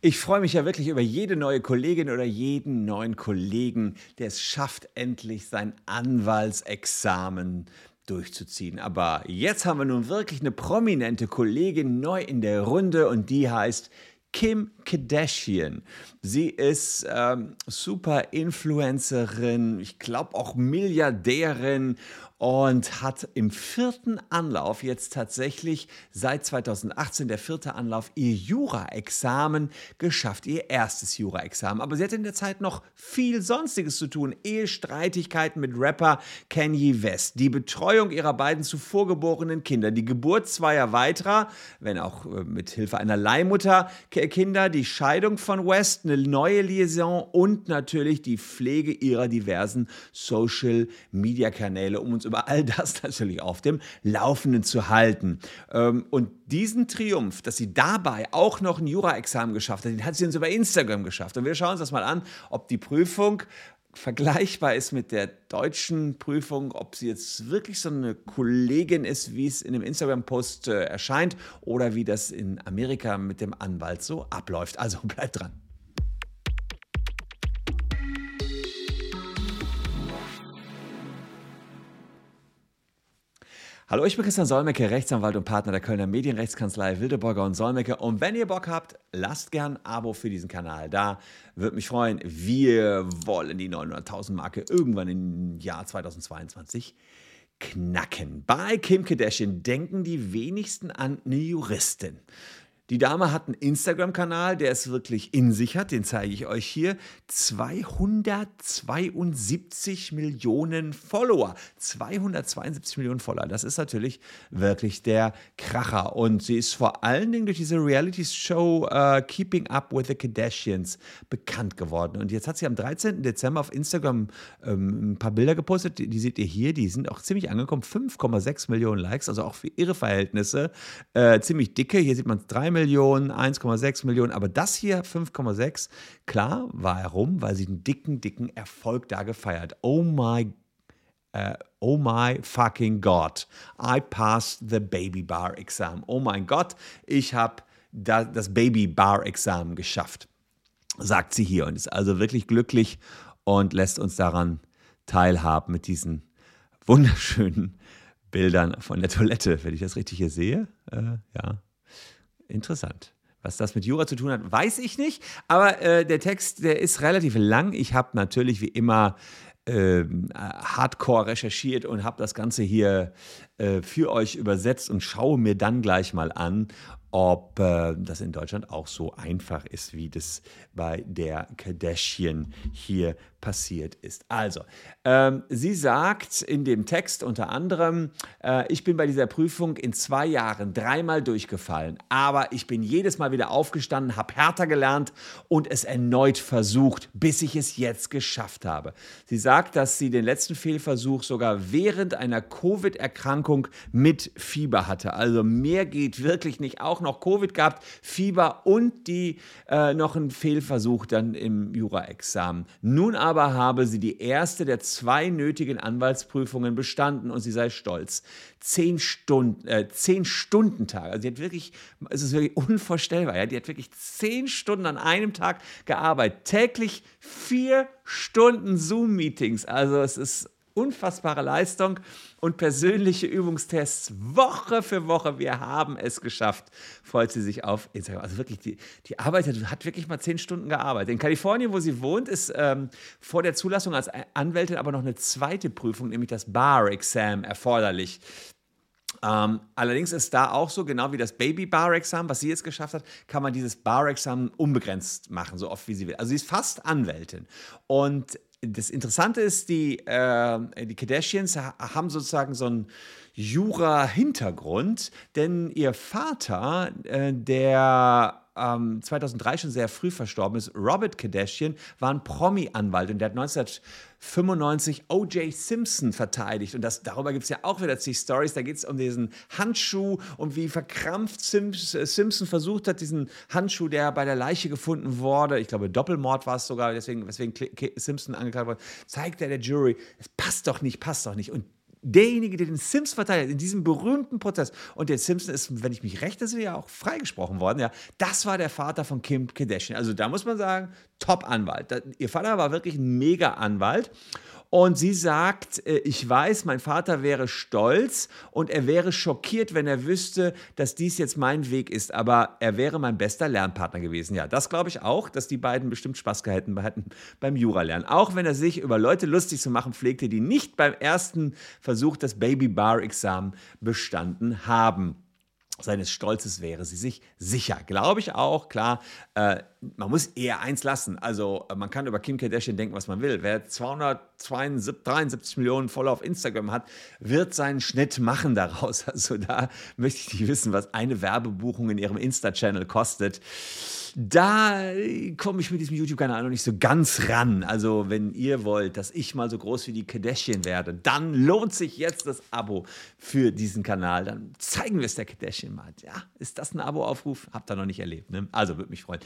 Ich freue mich ja wirklich über jede neue Kollegin oder jeden neuen Kollegen, der es schafft, endlich sein Anwaltsexamen durchzuziehen. Aber jetzt haben wir nun wirklich eine prominente Kollegin neu in der Runde und die heißt Kim Kardashian. Sie ist ähm, super Influencerin, ich glaube auch Milliardärin und hat im vierten Anlauf jetzt tatsächlich seit 2018 der vierte Anlauf ihr Jura-Examen geschafft, ihr erstes Jura-Examen. Aber sie hatte in der Zeit noch viel Sonstiges zu tun. Ehestreitigkeiten mit Rapper Kanye West, die Betreuung ihrer beiden zuvor geborenen Kinder, die Geburt zweier weiterer, wenn auch äh, mit Hilfe einer Leihmutter Kinder, die Scheidung von West, eine neue Liaison und natürlich die Pflege ihrer diversen Social-Media-Kanäle, um uns über all das natürlich auf dem Laufenden zu halten. Ähm, und diesen Triumph, dass sie dabei auch noch ein Jura-Examen geschafft hat, den hat sie uns über Instagram geschafft. Und wir schauen uns das mal an, ob die Prüfung vergleichbar ist mit der deutschen Prüfung, ob sie jetzt wirklich so eine Kollegin ist, wie es in dem Instagram-Post äh, erscheint, oder wie das in Amerika mit dem Anwalt so abläuft. Also bleibt dran. Hallo, ich bin Christian Solmecke, Rechtsanwalt und Partner der Kölner Medienrechtskanzlei Wildeborger und Solmecke. Und wenn ihr Bock habt, lasst gern ein Abo für diesen Kanal da. Würde mich freuen. Wir wollen die 900.000 Marke irgendwann im Jahr 2022 knacken. Bei Kim Kardashian denken die wenigsten an eine Juristin. Die Dame hat einen Instagram-Kanal, der es wirklich in sich hat, den zeige ich euch hier. 272 Millionen Follower. 272 Millionen Follower. Das ist natürlich wirklich der Kracher. Und sie ist vor allen Dingen durch diese Reality-Show uh, Keeping Up with the Kardashians bekannt geworden. Und jetzt hat sie am 13. Dezember auf Instagram ähm, ein paar Bilder gepostet. Die, die, seht ihr hier. Die sind auch ziemlich angekommen. 5,6 Millionen Likes, also auch für ihre Verhältnisse. Äh, ziemlich dicke. Hier sieht man 3 Millionen. Millionen, 1,6 Millionen, aber das hier 5,6. Klar, warum? Weil sie einen dicken, dicken Erfolg da gefeiert. Oh my Uh, oh my fucking God, I passed the Baby Bar Exam. Oh mein Gott, ich habe da, das Baby Bar Examen geschafft, sagt sie hier und ist also wirklich glücklich und lässt uns daran teilhaben mit diesen wunderschönen Bildern von der Toilette, wenn ich das richtig hier sehe. Äh, ja, interessant. Was das mit Jura zu tun hat, weiß ich nicht. Aber äh, der Text, der ist relativ lang. Ich habe natürlich wie immer äh, hardcore recherchiert und habe das Ganze hier äh, für euch übersetzt und schaue mir dann gleich mal an, ob äh, das in Deutschland auch so einfach ist, wie das bei der Kardashian hier passiert ist. Also, ähm, sie sagt in dem Text unter anderem, äh, ich bin bei dieser Prüfung in zwei Jahren dreimal durchgefallen, aber ich bin jedes Mal wieder aufgestanden, habe härter gelernt und es erneut versucht, bis ich es jetzt geschafft habe. Sie sagt, dass sie den letzten Fehlversuch sogar während einer Covid-Erkrankung mit Fieber hatte. Also mehr geht wirklich nicht. Auch noch Covid gehabt, Fieber und die äh, noch ein Fehlversuch dann im Jura-Examen. Nun aber habe sie die erste der zwei nötigen Anwaltsprüfungen bestanden und sie sei stolz. Zehn Stunden, äh, zehn Stunden Tag. Also sie hat wirklich, es ist wirklich unvorstellbar, ja. Die hat wirklich zehn Stunden an einem Tag gearbeitet. Täglich vier Stunden Zoom-Meetings. Also es ist unfassbare Leistung und persönliche Übungstests Woche für Woche. Wir haben es geschafft, freut sie sich auf Instagram. Also wirklich, die, die arbeitet, hat wirklich mal zehn Stunden gearbeitet. In Kalifornien, wo sie wohnt, ist ähm, vor der Zulassung als Anwältin aber noch eine zweite Prüfung, nämlich das Bar-Exam, erforderlich. Ähm, allerdings ist da auch so, genau wie das Baby-Bar-Examen, was sie jetzt geschafft hat, kann man dieses Bar-Examen unbegrenzt machen, so oft wie sie will. Also sie ist fast Anwältin. Und das Interessante ist, die, äh, die Kardashians haben sozusagen so einen Jura-Hintergrund, denn ihr Vater, äh, der ähm, 2003 schon sehr früh verstorben ist, Robert Kardashian, war ein Promi-Anwalt und der hat 1995 O.J. Simpson verteidigt. Und das, darüber gibt es ja auch wieder zig Stories. Da geht es um diesen Handschuh und wie verkrampft Simpson versucht hat, diesen Handschuh, der bei der Leiche gefunden wurde, ich glaube Doppelmord war es sogar, deswegen, weswegen Simpson angeklagt wurde, zeigt er der Jury, es passt doch nicht, passt doch nicht. Und derjenige, der den Sims verteidigt, in diesem berühmten Prozess. Und der Simpson ist, wenn ich mich recht, ist ja auch freigesprochen worden. Ja, das war der Vater von Kim Kardashian. Also da muss man sagen, Top-Anwalt. Ihr Vater war wirklich ein Mega-Anwalt. Und sie sagt, äh, ich weiß, mein Vater wäre stolz und er wäre schockiert, wenn er wüsste, dass dies jetzt mein Weg ist. Aber er wäre mein bester Lernpartner gewesen. Ja, das glaube ich auch, dass die beiden bestimmt Spaß gehalten hatten beim Jura-Lernen. Auch wenn er sich über Leute lustig zu machen pflegte, die nicht beim ersten Versuch das Baby-Bar-Examen bestanden haben seines Stolzes wäre sie sich sicher. Glaube ich auch, klar. Äh, man muss eher eins lassen. Also, äh, man kann über Kim Kardashian denken, was man will. Wer 273 Millionen Follower auf Instagram hat, wird seinen Schnitt machen daraus. Also, da möchte ich nicht wissen, was eine Werbebuchung in ihrem Insta-Channel kostet da komme ich mit diesem YouTube-Kanal noch nicht so ganz ran. Also, wenn ihr wollt, dass ich mal so groß wie die Kardashian werde, dann lohnt sich jetzt das Abo für diesen Kanal. Dann zeigen wir es der Kardashian mal. Ja, ist das ein Abo-Aufruf? Habt ihr noch nicht erlebt. Ne? Also, würde mich freuen.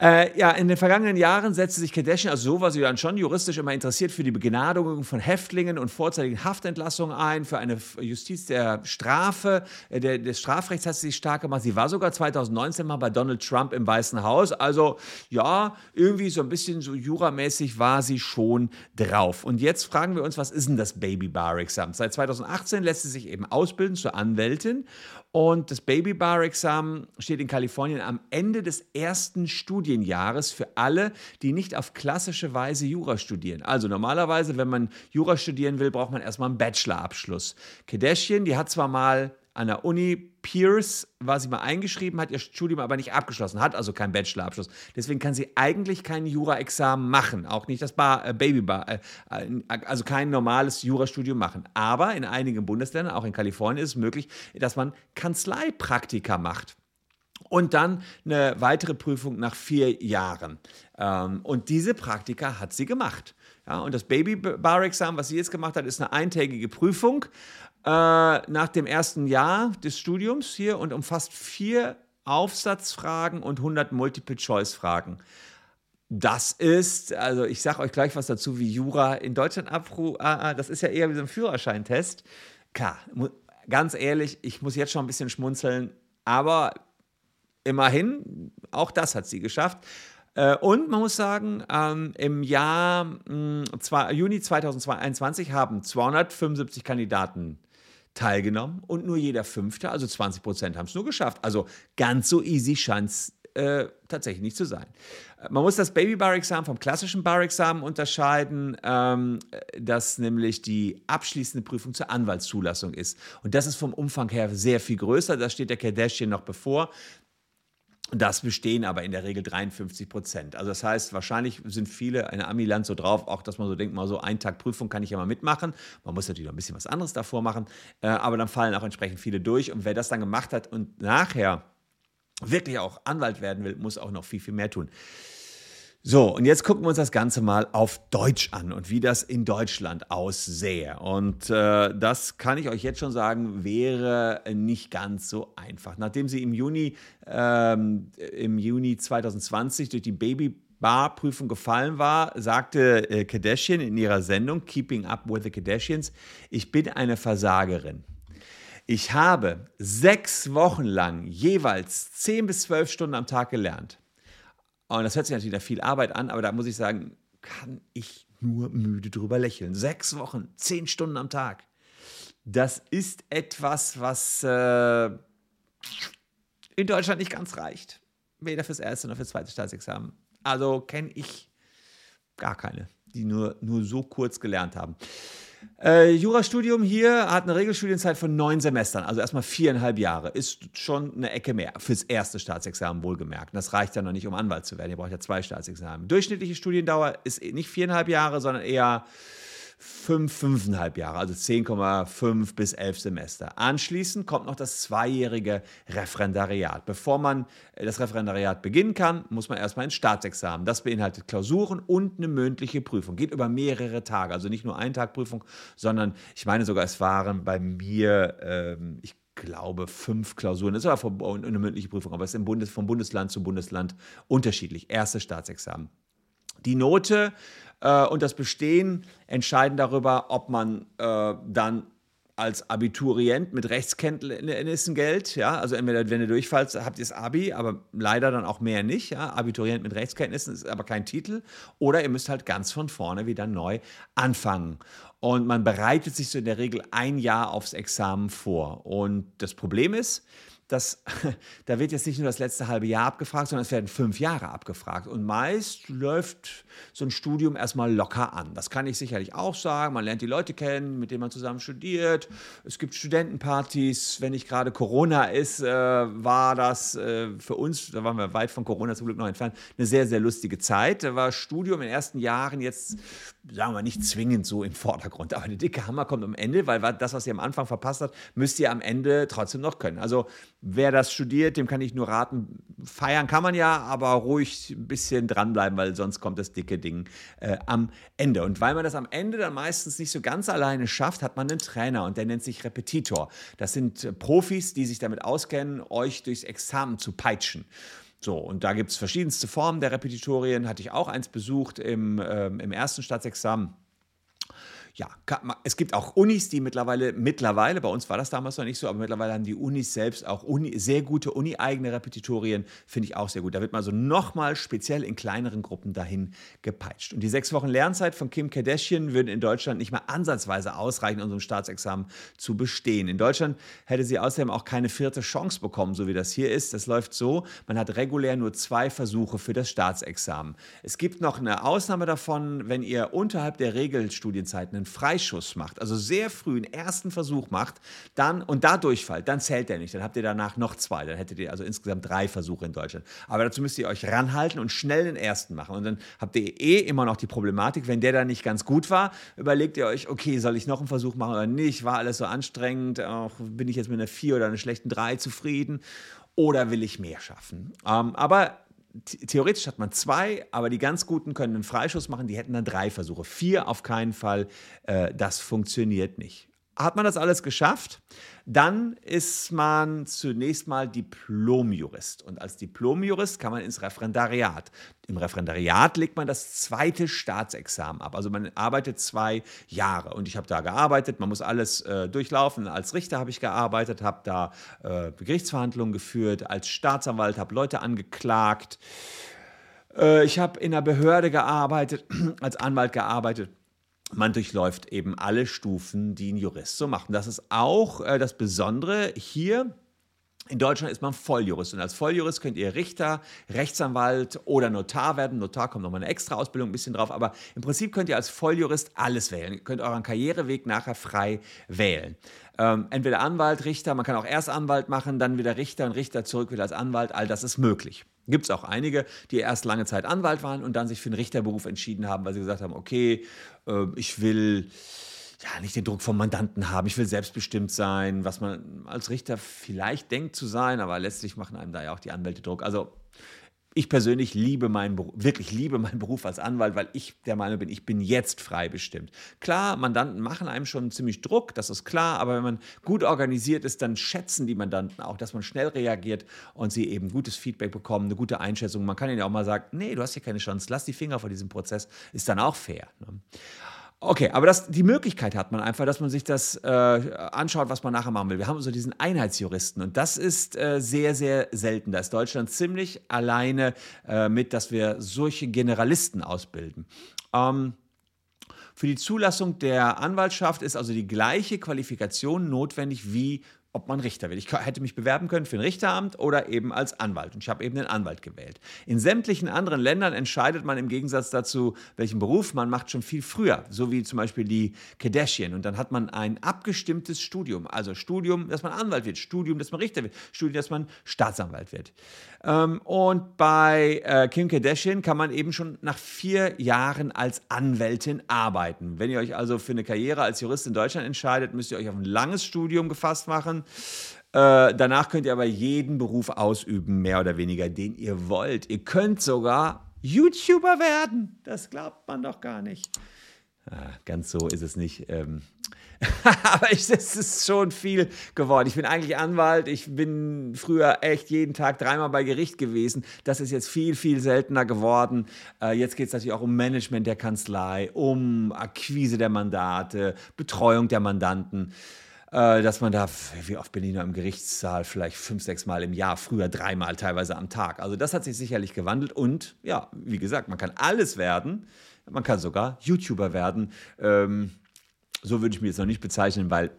Äh, ja, in den vergangenen Jahren setzte sich Kardashian, also so war sie dann schon juristisch immer interessiert, für die Begnadigung von Häftlingen und vorzeitigen Haftentlassungen ein, für eine Justiz der Strafe, äh, der, des Strafrechts hat sie sich stark gemacht. Sie war sogar 2019 mal bei Donald Trump im Weißen Haus. Also ja, irgendwie so ein bisschen so juramäßig war sie schon drauf. Und jetzt fragen wir uns, was ist denn das Baby Bar Exam? Seit 2018 lässt sie sich eben ausbilden zur Anwältin und das Baby Bar Examen steht in Kalifornien am Ende des ersten Studienjahres für alle, die nicht auf klassische Weise Jura studieren. Also normalerweise, wenn man Jura studieren will, braucht man erstmal einen Bachelorabschluss. Kardashian, die hat zwar mal an der Uni Pierce war sie mal eingeschrieben, hat ihr Studium aber nicht abgeschlossen, hat also keinen Bachelorabschluss. Deswegen kann sie eigentlich kein Jura-Examen machen, auch nicht das Bar, äh, Baby Bar, äh, äh, also kein normales Jurastudium machen. Aber in einigen Bundesländern, auch in Kalifornien, ist es möglich, dass man Kanzleipraktika macht und dann eine weitere Prüfung nach vier Jahren. Ähm, und diese Praktika hat sie gemacht. Und das Baby Bar Exam, was sie jetzt gemacht hat, ist eine eintägige Prüfung nach dem ersten Jahr des Studiums hier und umfasst vier Aufsatzfragen und 100 Multiple-Choice-Fragen. Das ist, also ich sage euch gleich was dazu, wie Jura in Deutschland abruft. Ah, ah, das ist ja eher wie so ein Führerscheintest. Klar, ganz ehrlich, ich muss jetzt schon ein bisschen schmunzeln, aber immerhin, auch das hat sie geschafft. Äh, und man muss sagen, ähm, im Jahr zwei, Juni 2021 haben 275 Kandidaten teilgenommen und nur jeder Fünfte, also 20 Prozent, haben es nur geschafft. Also ganz so easy scheint es äh, tatsächlich nicht zu sein. Äh, man muss das Baby-Bar-Examen vom klassischen Bar-Examen unterscheiden, ähm, das nämlich die abschließende Prüfung zur Anwaltszulassung ist. Und das ist vom Umfang her sehr viel größer. Das steht der Kardashian noch bevor. Das bestehen aber in der Regel 53 Prozent. Also das heißt, wahrscheinlich sind viele in Amiland so drauf, auch dass man so denkt, mal so einen Tag Prüfung kann ich ja mal mitmachen. Man muss natürlich noch ein bisschen was anderes davor machen, äh, aber dann fallen auch entsprechend viele durch. Und wer das dann gemacht hat und nachher wirklich auch Anwalt werden will, muss auch noch viel, viel mehr tun. So, und jetzt gucken wir uns das Ganze mal auf Deutsch an und wie das in Deutschland aussähe. Und äh, das kann ich euch jetzt schon sagen, wäre nicht ganz so einfach. Nachdem sie im Juni, ähm, im Juni 2020 durch die Baby Bar-Prüfung gefallen war, sagte äh, Kardashian in ihrer Sendung Keeping Up with the Kardashians, ich bin eine Versagerin. Ich habe sechs Wochen lang jeweils zehn bis zwölf Stunden am Tag gelernt. Und das hört sich natürlich nach viel Arbeit an, aber da muss ich sagen, kann ich nur müde drüber lächeln. Sechs Wochen, zehn Stunden am Tag. Das ist etwas, was äh, in Deutschland nicht ganz reicht. Weder fürs erste noch fürs zweite Staatsexamen. Also kenne ich gar keine, die nur, nur so kurz gelernt haben. Äh, Jurastudium hier hat eine Regelstudienzeit von neun Semestern, also erstmal viereinhalb Jahre. Ist schon eine Ecke mehr fürs erste Staatsexamen wohlgemerkt. Das reicht ja noch nicht, um Anwalt zu werden. Ihr braucht ja zwei Staatsexamen. Durchschnittliche Studiendauer ist nicht viereinhalb Jahre, sondern eher fünf, fünfeinhalb Jahre, also 10,5 bis 11 Semester. Anschließend kommt noch das zweijährige Referendariat. Bevor man äh, das Referendariat beginnen kann, muss man erstmal ins Staatsexamen. Das beinhaltet Klausuren und eine mündliche Prüfung. Geht über mehrere Tage, also nicht nur ein Tag Prüfung, sondern ich meine sogar, es waren bei mir, ähm, ich glaube, fünf Klausuren. Das aber eine mündliche Prüfung, aber es ist Bundes, vom Bundesland zu Bundesland unterschiedlich. Erstes Staatsexamen. Die Note äh, und das Bestehen entscheiden darüber, ob man äh, dann als Abiturient mit Rechtskenntnissen Geld. Ja? Also entweder, wenn ihr durchfallt, habt ihr das Abi, aber leider dann auch mehr nicht. Ja? Abiturient mit Rechtskenntnissen ist aber kein Titel. Oder ihr müsst halt ganz von vorne wieder neu anfangen. Und man bereitet sich so in der Regel ein Jahr aufs Examen vor. Und das Problem ist, dass da wird jetzt nicht nur das letzte halbe Jahr abgefragt, sondern es werden fünf Jahre abgefragt. Und meist läuft so ein Studium erstmal locker an. Das kann ich sicherlich auch sagen. Man lernt die Leute kennen, mit denen man zusammen studiert. Es gibt Studentenpartys. Wenn nicht gerade Corona ist, äh, war das äh, für uns, da waren wir weit von Corona zum Glück noch entfernt, eine sehr, sehr lustige Zeit. Da war Studium in den ersten Jahren jetzt, sagen wir nicht zwingend so im Vordergrund. Aber der dicke Hammer kommt am Ende, weil das, was ihr am Anfang verpasst habt, müsst ihr am Ende trotzdem noch können. Also wer das studiert, dem kann ich nur raten, feiern kann man ja, aber ruhig ein bisschen dranbleiben, weil sonst kommt das dicke Ding äh, am Ende. Und weil man das am Ende dann meistens nicht so ganz alleine schafft, hat man einen Trainer und der nennt sich Repetitor. Das sind äh, Profis, die sich damit auskennen, euch durchs Examen zu peitschen. So, und da gibt es verschiedenste Formen der Repetitorien. Hatte ich auch eins besucht im, ähm, im ersten Staatsexamen ja, es gibt auch Unis, die mittlerweile, mittlerweile, bei uns war das damals noch nicht so, aber mittlerweile haben die Unis selbst auch Uni, sehr gute Uni-eigene Repetitorien, finde ich auch sehr gut. Da wird man so nochmal speziell in kleineren Gruppen dahin gepeitscht. Und die sechs Wochen Lernzeit von Kim Kardashian würden in Deutschland nicht mal ansatzweise ausreichen, ein Staatsexamen zu bestehen. In Deutschland hätte sie außerdem auch keine vierte Chance bekommen, so wie das hier ist. Das läuft so, man hat regulär nur zwei Versuche für das Staatsexamen. Es gibt noch eine Ausnahme davon, wenn ihr unterhalb der Regelstudienzeiten einen Freischuss macht, also sehr früh einen ersten Versuch macht, dann und da durchfällt, dann zählt der nicht. Dann habt ihr danach noch zwei. Dann hättet ihr also insgesamt drei Versuche in Deutschland. Aber dazu müsst ihr euch ranhalten und schnell den ersten machen. Und dann habt ihr eh immer noch die Problematik, wenn der dann nicht ganz gut war, überlegt ihr euch, okay, soll ich noch einen Versuch machen oder nicht? War alles so anstrengend? Auch, bin ich jetzt mit einer vier oder einer schlechten drei zufrieden? Oder will ich mehr schaffen? Ähm, aber theoretisch hat man zwei, aber die ganz Guten können einen Freischuss machen, die hätten dann drei Versuche. Vier auf keinen Fall, äh, das funktioniert nicht. Hat man das alles geschafft, dann ist man zunächst mal Diplomjurist. Und als Diplomjurist kann man ins Referendariat. Im Referendariat legt man das zweite Staatsexamen ab. Also man arbeitet zwei Jahre. Und ich habe da gearbeitet. Man muss alles äh, durchlaufen. Als Richter habe ich gearbeitet, habe da äh, Gerichtsverhandlungen geführt. Als Staatsanwalt habe Leute angeklagt. Äh, ich habe in einer Behörde gearbeitet, als Anwalt gearbeitet man durchläuft eben alle Stufen, die ein Jurist so macht. Und das ist auch äh, das Besondere hier. In Deutschland ist man Volljurist und als Volljurist könnt ihr Richter, Rechtsanwalt oder Notar werden. Notar kommt nochmal eine extra Ausbildung ein bisschen drauf, aber im Prinzip könnt ihr als Volljurist alles wählen. Ihr könnt euren Karriereweg nachher frei wählen. Ähm, entweder Anwalt, Richter, man kann auch erst Anwalt machen, dann wieder Richter und Richter zurück wieder als Anwalt. All das ist möglich. Gibt es auch einige, die erst lange Zeit Anwalt waren und dann sich für den Richterberuf entschieden haben, weil sie gesagt haben, okay, äh, ich will ja, nicht den Druck vom Mandanten haben. Ich will selbstbestimmt sein, was man als Richter vielleicht denkt zu sein, aber letztlich machen einem da ja auch die Anwälte Druck. Also ich persönlich liebe meinen Beruf, wirklich liebe meinen Beruf als Anwalt, weil ich der Meinung bin, ich bin jetzt frei bestimmt. Klar, Mandanten machen einem schon ziemlich Druck, das ist klar, aber wenn man gut organisiert ist, dann schätzen die Mandanten auch, dass man schnell reagiert und sie eben gutes Feedback bekommen, eine gute Einschätzung. Man kann ihnen ja auch mal sagen, nee, du hast hier keine Chance, lass die Finger vor diesem Prozess, ist dann auch fair. Ne? Okay, aber das, die Möglichkeit hat man einfach, dass man sich das äh, anschaut, was man nachher machen will. Wir haben so diesen Einheitsjuristen und das ist äh, sehr, sehr selten. Da ist Deutschland ziemlich alleine äh, mit, dass wir solche Generalisten ausbilden. Ähm, für die Zulassung der Anwaltschaft ist also die gleiche Qualifikation notwendig wie ob man Richter will. Ich hätte mich bewerben können für ein Richteramt oder eben als Anwalt. Und ich habe eben den Anwalt gewählt. In sämtlichen anderen Ländern entscheidet man im Gegensatz dazu, welchen Beruf man macht, schon viel früher. So wie zum Beispiel die Kardashian. Und dann hat man ein abgestimmtes Studium. Also Studium, dass man Anwalt wird, Studium, dass man Richter wird, Studium, dass man Staatsanwalt wird. Ähm, und bei äh, Kim Kardashian kann man eben schon nach vier Jahren als Anwältin arbeiten. Wenn ihr euch also für eine Karriere als Jurist in Deutschland entscheidet, müsst ihr euch auf ein langes Studium gefasst machen äh, danach könnt ihr aber jeden Beruf ausüben, mehr oder weniger, den ihr wollt. Ihr könnt sogar YouTuber werden. Das glaubt man doch gar nicht. Ah, ganz so ist es nicht. Ähm aber es ist schon viel geworden. Ich bin eigentlich Anwalt. Ich bin früher echt jeden Tag dreimal bei Gericht gewesen. Das ist jetzt viel, viel seltener geworden. Äh, jetzt geht es natürlich auch um Management der Kanzlei, um Akquise der Mandate, Betreuung der Mandanten. Äh, dass man da, wie oft bin ich noch im Gerichtssaal, vielleicht fünf, sechs Mal im Jahr, früher dreimal teilweise am Tag. Also das hat sich sicherlich gewandelt und ja, wie gesagt, man kann alles werden. Man kann sogar YouTuber werden. Ähm, so würde ich mich jetzt noch nicht bezeichnen, weil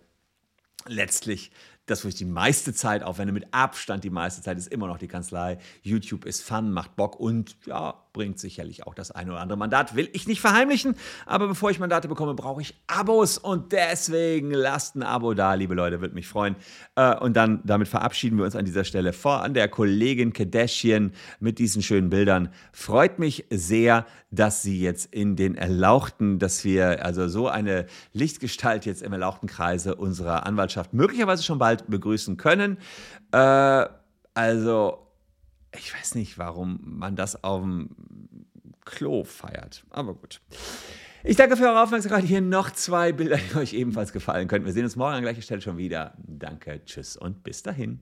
letztlich das, wo ich die meiste Zeit aufwende, mit Abstand die meiste Zeit, ist immer noch die Kanzlei. YouTube ist Fun, macht Bock und ja, bringt sicherlich auch das eine oder andere Mandat. Will ich nicht verheimlichen, aber bevor ich Mandate bekomme, brauche ich Abos und deswegen lasst ein Abo da, liebe Leute, würde mich freuen. Äh, und dann, damit verabschieden wir uns an dieser Stelle vor an der Kollegin Kardashian mit diesen schönen Bildern. Freut mich sehr, dass sie jetzt in den Erlauchten, dass wir also so eine Lichtgestalt jetzt im erlauchten Kreise unserer Anwaltschaft möglicherweise schon bald begrüßen können. Äh, also ich weiß nicht, warum man das auf dem Klo feiert. Aber gut. Ich danke für eure Aufmerksamkeit. Hier noch zwei Bilder, die euch ebenfalls gefallen könnten. Wir sehen uns morgen an gleicher Stelle schon wieder. Danke, tschüss und bis dahin.